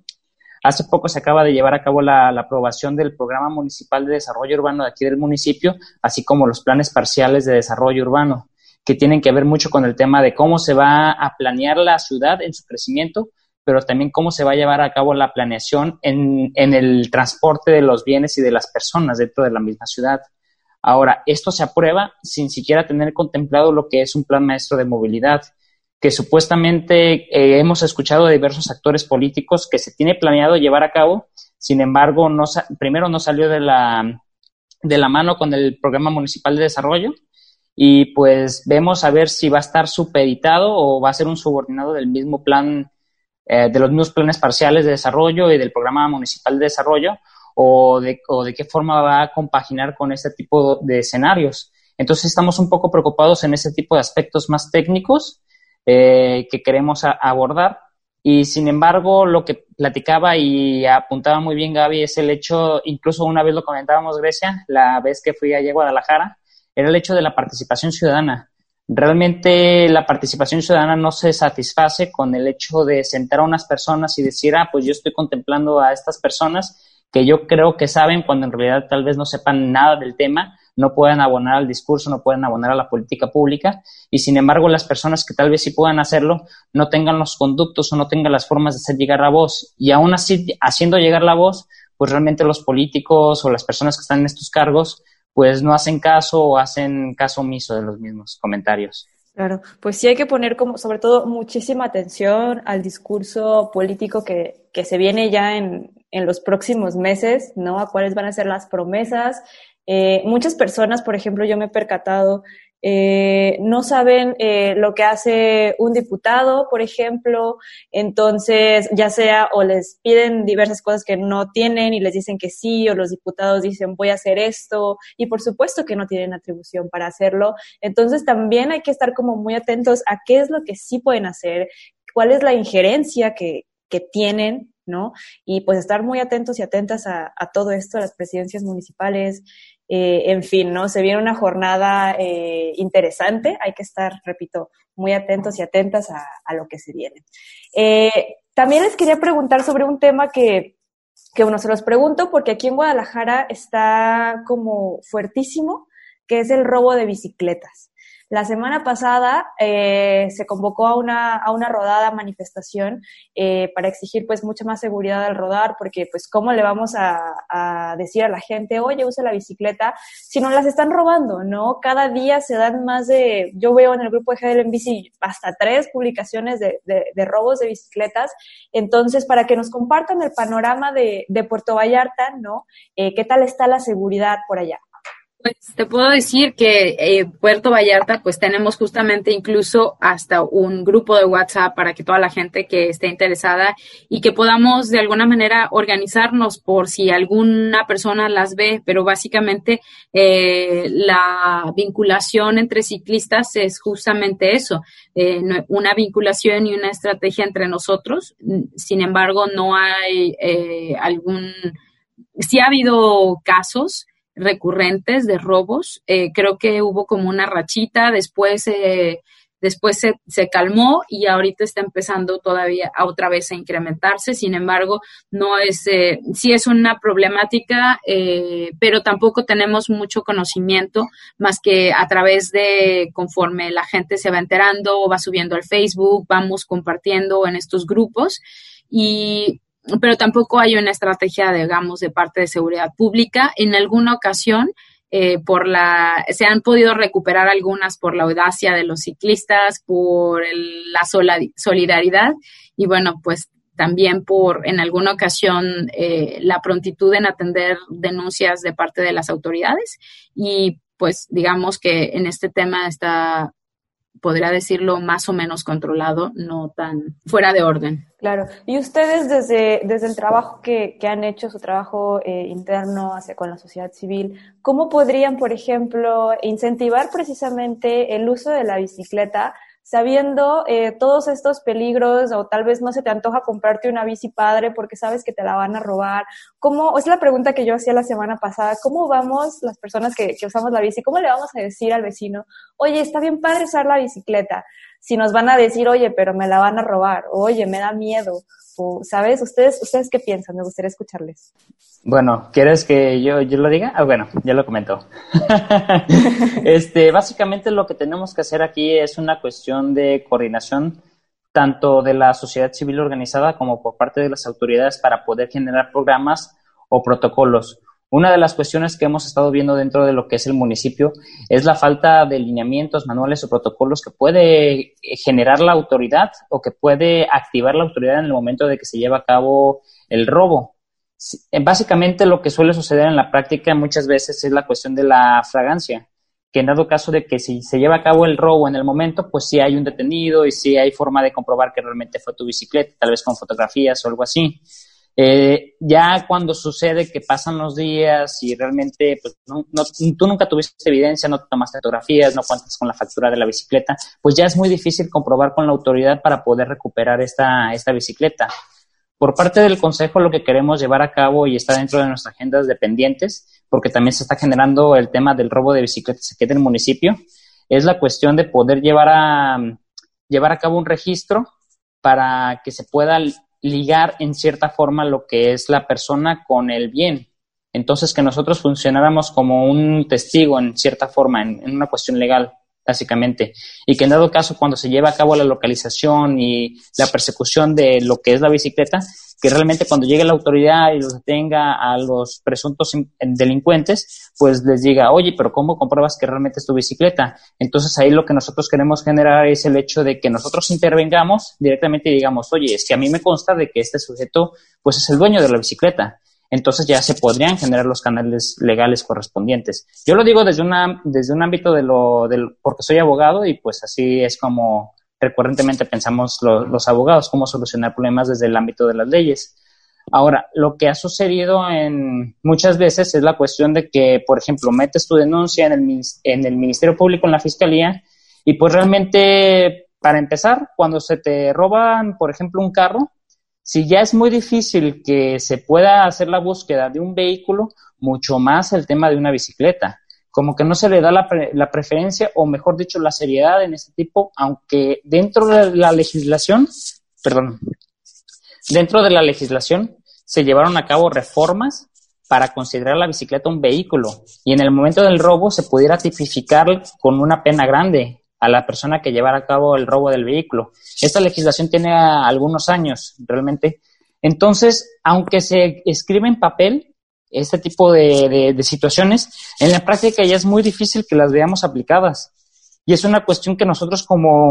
Hace poco se acaba de llevar a cabo la, la aprobación del Programa Municipal de Desarrollo Urbano de aquí del municipio, así como los planes parciales de desarrollo urbano que tienen que ver mucho con el tema de cómo se va a planear la ciudad en su crecimiento, pero también cómo se va a llevar a cabo la planeación en, el transporte de los bienes y de las personas dentro de la misma ciudad. Ahora, esto se aprueba sin siquiera tener contemplado lo que es un plan maestro de movilidad, que supuestamente eh, hemos escuchado de diversos actores políticos que se tiene planeado llevar a cabo, sin embargo, no, primero no salió de la, de la mano con el programa municipal de desarrollo y pues vemos a ver si va a estar supeditado o va a ser un subordinado del mismo plan, eh, de los mismos planes parciales de desarrollo y del programa municipal de desarrollo o de, qué forma va a compaginar con este tipo de escenarios. Entonces estamos un poco preocupados en ese tipo de aspectos más técnicos eh, que queremos abordar. Y sin embargo, lo que platicaba y apuntaba muy bien Gaby es el hecho, incluso una vez lo comentábamos Grecia, la vez que fui allá a Guadalajara, era el hecho de la participación ciudadana. Realmente la participación ciudadana no se satisface con el hecho de sentar a unas personas y decir, ah, pues yo estoy contemplando a estas personas que yo creo que saben cuando en realidad tal vez no sepan nada del tema, no pueden abonar al discurso, no pueden abonar a la política pública y sin embargo las personas que tal vez sí puedan hacerlo no tengan los conductos o no tengan las formas de hacer llegar la voz y aún así haciendo llegar la voz, pues realmente los políticos o las personas que están en estos cargos pues no hacen caso o hacen caso omiso de los mismos comentarios. Claro, pues sí hay que poner como, sobre todo, muchísima atención al discurso político que, que se viene ya en, en los próximos meses, ¿no? A cuáles van a ser las promesas. Eh, muchas personas, por ejemplo, yo me he percatado eh, no saben eh, lo que hace un diputado, por ejemplo, entonces ya sea o les piden diversas cosas que no tienen y les dicen que sí, o los diputados dicen voy a hacer esto, y por supuesto que no tienen atribución para hacerlo. Entonces también hay que estar como muy atentos a qué es lo que sí pueden hacer, cuál es la injerencia que, que tienen ¿no? Y pues estar muy atentos y atentas a, a todo esto, a las presidencias municipales, eh, en fin, ¿no? Se viene una jornada eh, interesante, hay que estar, repito, muy atentos y atentas a, lo que se viene. Eh, también les quería preguntar sobre un tema que, que, bueno, se los pregunto porque aquí en Guadalajara está como fuertísimo, que es el robo de bicicletas. La semana pasada eh, se convocó a una, a una rodada manifestación eh, para exigir pues mucha más seguridad al rodar, porque pues cómo le vamos a, a, decir a la gente, oye, usa la bicicleta, si no las están robando, ¿no? Cada día se dan más de, yo veo en el grupo de GDL en bici hasta tres publicaciones de, de, de robos de bicicletas, entonces para que nos compartan el panorama de, de Puerto Vallarta, ¿no? Eh, ¿Qué tal está la seguridad por allá? Pues te puedo decir que eh, Puerto Vallarta, pues tenemos justamente incluso hasta un grupo de WhatsApp para que toda la gente que esté interesada y que podamos de alguna manera organizarnos por si alguna persona las ve, pero básicamente eh, la vinculación entre ciclistas es justamente eso, eh, una vinculación y una estrategia entre nosotros. Sin embargo, no hay eh, algún, sí ha habido casos recurrentes de robos. Eh, creo que hubo como una rachita, después, eh, después se, se, calmó y ahorita está empezando todavía a otra vez a incrementarse. Sin embargo, no es, eh, sí es una problemática, eh, pero tampoco tenemos mucho conocimiento más que a través de conforme la gente se va enterando, va subiendo al Facebook, vamos compartiendo en estos grupos y pero tampoco hay una estrategia, digamos, de parte de seguridad pública. En alguna ocasión, eh, por la, se han podido recuperar algunas por la audacia de los ciclistas, por el, la solidaridad y bueno, pues también por en alguna ocasión eh, la prontitud en atender denuncias de parte de las autoridades y pues digamos que en este tema está podría decirlo, más o menos controlado, no tan fuera de orden. Claro. Y ustedes desde, desde el trabajo que, que han hecho, su trabajo eh, interno hacia con la sociedad civil, ¿cómo podrían, por ejemplo, incentivar precisamente el uso de la bicicleta sabiendo eh, todos estos peligros o tal vez no se te antoja comprarte una bici padre porque sabes que te la van a robar. ¿Cómo, es la pregunta que yo hacía la semana pasada, ¿cómo vamos las personas que, que usamos la bici, cómo le vamos a decir al vecino, oye, está bien padre usar la bicicleta? Si nos van a decir, oye, pero me la van a robar, oye, me da miedo, ¿sabes? ¿Ustedes, ¿Ustedes qué piensan? Me gustaría escucharles. Bueno, ¿quieres que yo, yo lo diga? Ah, bueno, ya lo comentó. este, básicamente lo que tenemos que hacer aquí es una cuestión de coordinación tanto de la sociedad civil organizada como por parte de las autoridades para poder generar programas o protocolos. Una de las cuestiones que hemos estado viendo dentro de lo que es el municipio es la falta de lineamientos, manuales o protocolos que puede generar la autoridad o que puede activar la autoridad en el momento de que se lleva a cabo el robo. Eh, básicamente lo que suele suceder en la práctica muchas veces es la cuestión de la fragancia, que en dado caso de que si se lleva a cabo el robo en el momento, pues sí hay un detenido y sí hay forma de comprobar que realmente fue tu bicicleta, tal vez con fotografías o algo así. Eh, ya cuando sucede que pasan los días y realmente pues, no, no, tú nunca tuviste evidencia, no tomaste fotografías, no cuentas con la factura de la bicicleta, pues ya es muy difícil comprobar con la autoridad para poder recuperar esta, esta bicicleta. Por parte del Consejo, lo que queremos llevar a cabo y está dentro de nuestras agendas dependientes, porque también se está generando el tema del robo de bicicletas aquí en el municipio, es la cuestión de poder llevar a, llevar a cabo un registro para que se pueda ligar en cierta forma lo que es la persona con el bien. Entonces, que nosotros funcionáramos como un testigo en cierta forma, en, una cuestión legal. Básicamente. Y que en dado caso, cuando se lleva a cabo la localización y la persecución de lo que es la bicicleta, que realmente cuando llegue la autoridad y los detenga a los presuntos delincuentes, pues les diga, oye, pero ¿cómo compruebas que realmente es tu bicicleta? Entonces ahí lo que nosotros queremos generar es el hecho de que nosotros intervengamos directamente y digamos, oye, es que a mí me consta de que este sujeto pues es el dueño de la bicicleta entonces ya se podrían generar los canales legales correspondientes. Yo lo digo desde, una, desde un ámbito de lo, del, porque soy abogado y pues así es como recurrentemente pensamos los abogados, cómo solucionar problemas desde el ámbito de las leyes. Ahora, lo que ha sucedido en muchas veces es la cuestión de que, por ejemplo, metes tu denuncia en el, en el Ministerio Público, en la Fiscalía, y pues realmente, para empezar, cuando se te roban, por ejemplo, un carro, si ya es muy difícil que se pueda hacer la búsqueda de un vehículo, mucho más el tema de una bicicleta. Como que no se le da la, la preferencia o mejor dicho la seriedad en este tipo, aunque dentro de la legislación, perdón, dentro de la legislación se llevaron a cabo reformas para considerar la bicicleta un vehículo y en el momento del robo se pudiera tipificar con una pena grande a la persona que llevara a cabo el robo del vehículo. Esta legislación tiene algunos años realmente. Entonces, aunque se escribe en papel, este tipo de, situaciones, en la práctica ya es muy difícil que las veamos aplicadas. Y es una cuestión que nosotros como,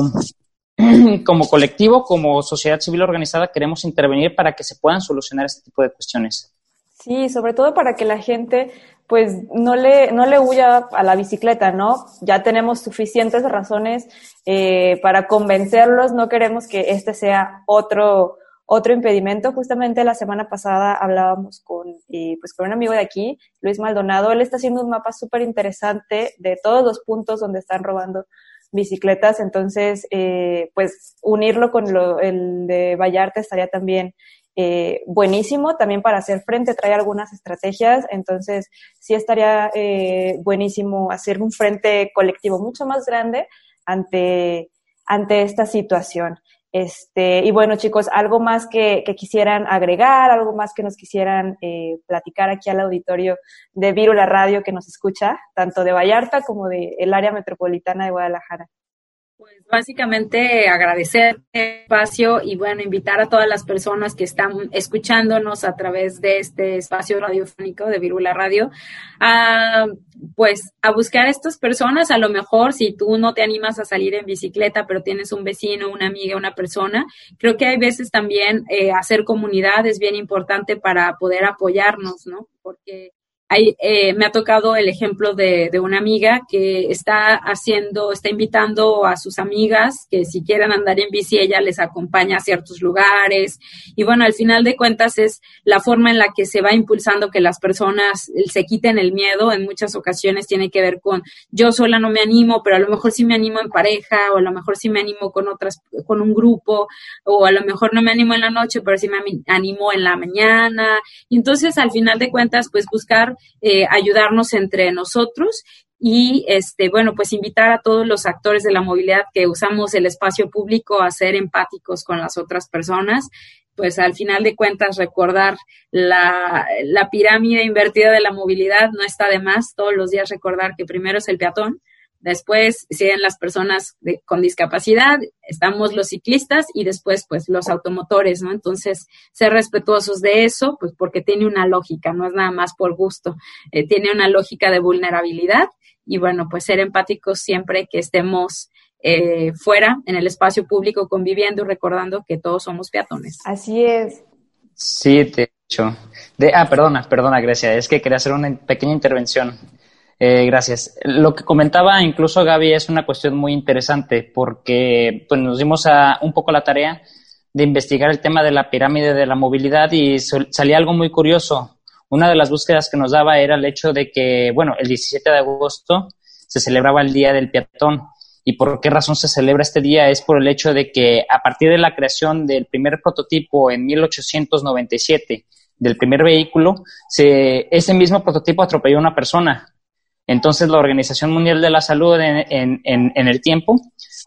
como colectivo, como sociedad civil organizada, queremos intervenir para que se puedan solucionar este tipo de cuestiones. Sí, sobre todo para que la gente pues no le, no le huya a la bicicleta, ¿no? Ya tenemos suficientes razones eh, para convencerlos, no queremos que este sea otro, otro impedimento. Justamente la semana pasada hablábamos con, eh, pues con un amigo de aquí, Luis Maldonado, él está haciendo un mapa súper interesante de todos los puntos donde están robando bicicletas, entonces, eh, pues unirlo con lo, el de Vallarta estaría también eh, buenísimo también para hacer frente, trae algunas estrategias, entonces sí estaría eh, buenísimo hacer un frente colectivo mucho más grande ante, ante esta situación. Este, y bueno, chicos, algo más que, quisieran agregar, algo más que nos quisieran eh, platicar aquí al auditorio de Virula Radio que nos escucha, tanto de Vallarta como del el área metropolitana de Guadalajara. Pues básicamente agradecer el espacio y bueno, invitar a todas las personas que están escuchándonos a través de este espacio radiofónico de Virula Radio a pues a buscar a estas personas, a lo mejor si tú no te animas a salir en bicicleta, pero tienes un vecino, una amiga, una persona, creo que hay veces también eh, hacer comunidad es bien importante para poder apoyarnos, ¿no? Porque eh, me ha tocado el ejemplo de, una amiga que está haciendo, está invitando a sus amigas que si quieren andar en bici, ella les acompaña a ciertos lugares. Y bueno, al final de cuentas es la forma en la que se va impulsando que las personas se quiten el miedo. En muchas ocasiones tiene que ver con yo sola no me animo, pero a lo mejor sí me animo en pareja, o a lo mejor sí me animo con otras, con un grupo, o a lo mejor no me animo en la noche, pero sí me animo en la mañana. Y entonces, al final de cuentas, pues buscar eh, ayudarnos entre nosotros y este bueno pues invitar a todos los actores de la movilidad que usamos el espacio público a ser empáticos con las otras personas. Pues al final de cuentas recordar la, la pirámide invertida de la movilidad no está de más todos los días recordar que primero es el peatón Después siguen las personas con discapacidad, estamos los ciclistas y después pues los automotores, ¿no? Entonces, ser respetuosos de eso, pues porque tiene una lógica, no es nada más por gusto, eh, tiene una lógica de vulnerabilidad y bueno, pues ser empáticos siempre que estemos eh, fuera, en el espacio público, conviviendo y recordando que todos somos peatones. Así es. Sí, de hecho. De, ah, perdona, perdona, Grecia, es que quería hacer una pequeña intervención. Eh, gracias. Lo que comentaba incluso Gaby es una cuestión muy interesante porque pues, nos dimos a, un poco la tarea de investigar el tema de la pirámide de la movilidad y salía algo muy curioso. Una de las búsquedas que nos daba era el hecho de que, bueno, el 17 de agosto se celebraba el Día del Peatón. ¿Y por qué razón se celebra este día? Es por el hecho de que a partir de la creación del primer prototipo en 1897 del primer vehículo, se, ese mismo prototipo atropelló a una persona entonces la Organización Mundial de la Salud en, el tiempo,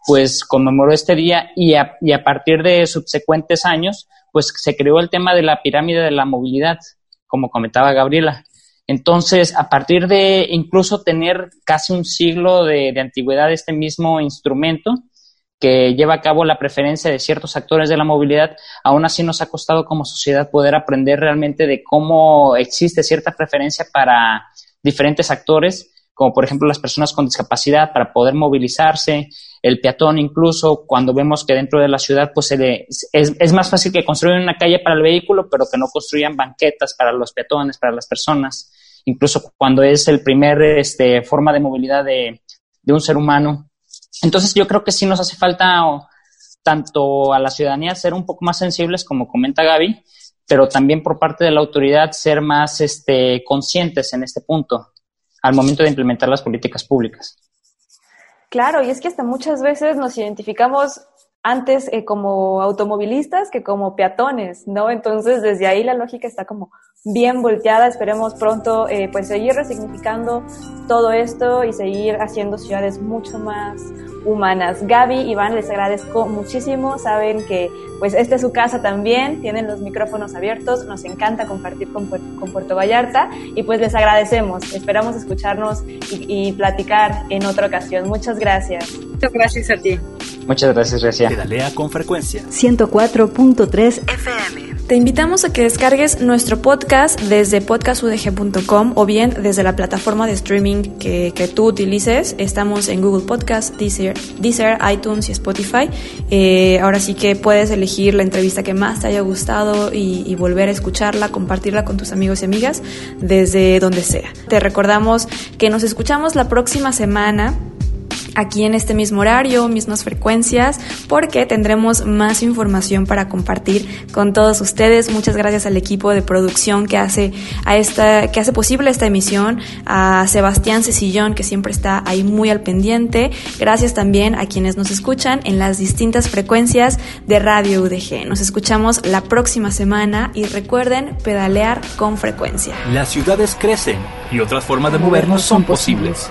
pues conmemoró este día y a, partir de subsecuentes años, pues se creó el tema de la pirámide de la movilidad, como comentaba Gabriela. Entonces, a partir de incluso tener casi un siglo de, de antigüedad este mismo instrumento, que lleva a cabo la preferencia de ciertos actores de la movilidad, aún así nos ha costado como sociedad poder aprender realmente de cómo existe cierta preferencia para diferentes actores, como por ejemplo las personas con discapacidad para poder movilizarse, el peatón incluso, cuando vemos que dentro de la ciudad pues es, es, más fácil que construyan una calle para el vehículo, pero que no construyan banquetas para los peatones, para las personas, incluso cuando es el primer este, forma de movilidad de, de un ser humano. Entonces yo creo que sí nos hace falta tanto a la ciudadanía ser un poco más sensibles, como comenta Gaby, pero también por parte de la autoridad ser más este, conscientes en este punto al momento de implementar las políticas públicas. Claro, y es que hasta muchas veces nos identificamos antes eh, como automovilistas que como peatones, ¿no? Entonces, desde ahí la lógica está como bien volteada. Esperemos pronto, eh, pues, seguir resignificando todo esto y seguir haciendo ciudades mucho más humanas. Gaby, Iván, les agradezco muchísimo. Saben que, pues, esta es su casa también. Tienen los micrófonos abiertos. Nos encanta compartir con, con Puerto Vallarta y, pues, les agradecemos. Esperamos escucharnos y, y platicar en otra ocasión. Muchas gracias. Muchas gracias a ti. Muchas gracias, Grecia. Pedalea con frecuencia. 104.3 FM. Te invitamos a que descargues nuestro podcast desde podcastudg.com o bien desde la plataforma de streaming que, que, tú utilices. Estamos en Google Podcast, Deezer, Deezer iTunes y Spotify. Eh, ahora sí que puedes elegir la entrevista que más te haya gustado y, y volver a escucharla, compartirla con tus amigos y amigas desde donde sea. Te recordamos que nos escuchamos la próxima semana aquí en este mismo horario, mismas frecuencias, porque tendremos más información para compartir con todos ustedes. Muchas gracias al equipo de producción que hace a esta, que hace posible esta emisión, a Sebastián Cecillón, que siempre está ahí muy al pendiente. Gracias también a quienes nos escuchan en las distintas frecuencias de Radio UDG. Nos escuchamos la próxima semana y recuerden pedalear con frecuencia. Las ciudades crecen y otras formas de movernos son posibles.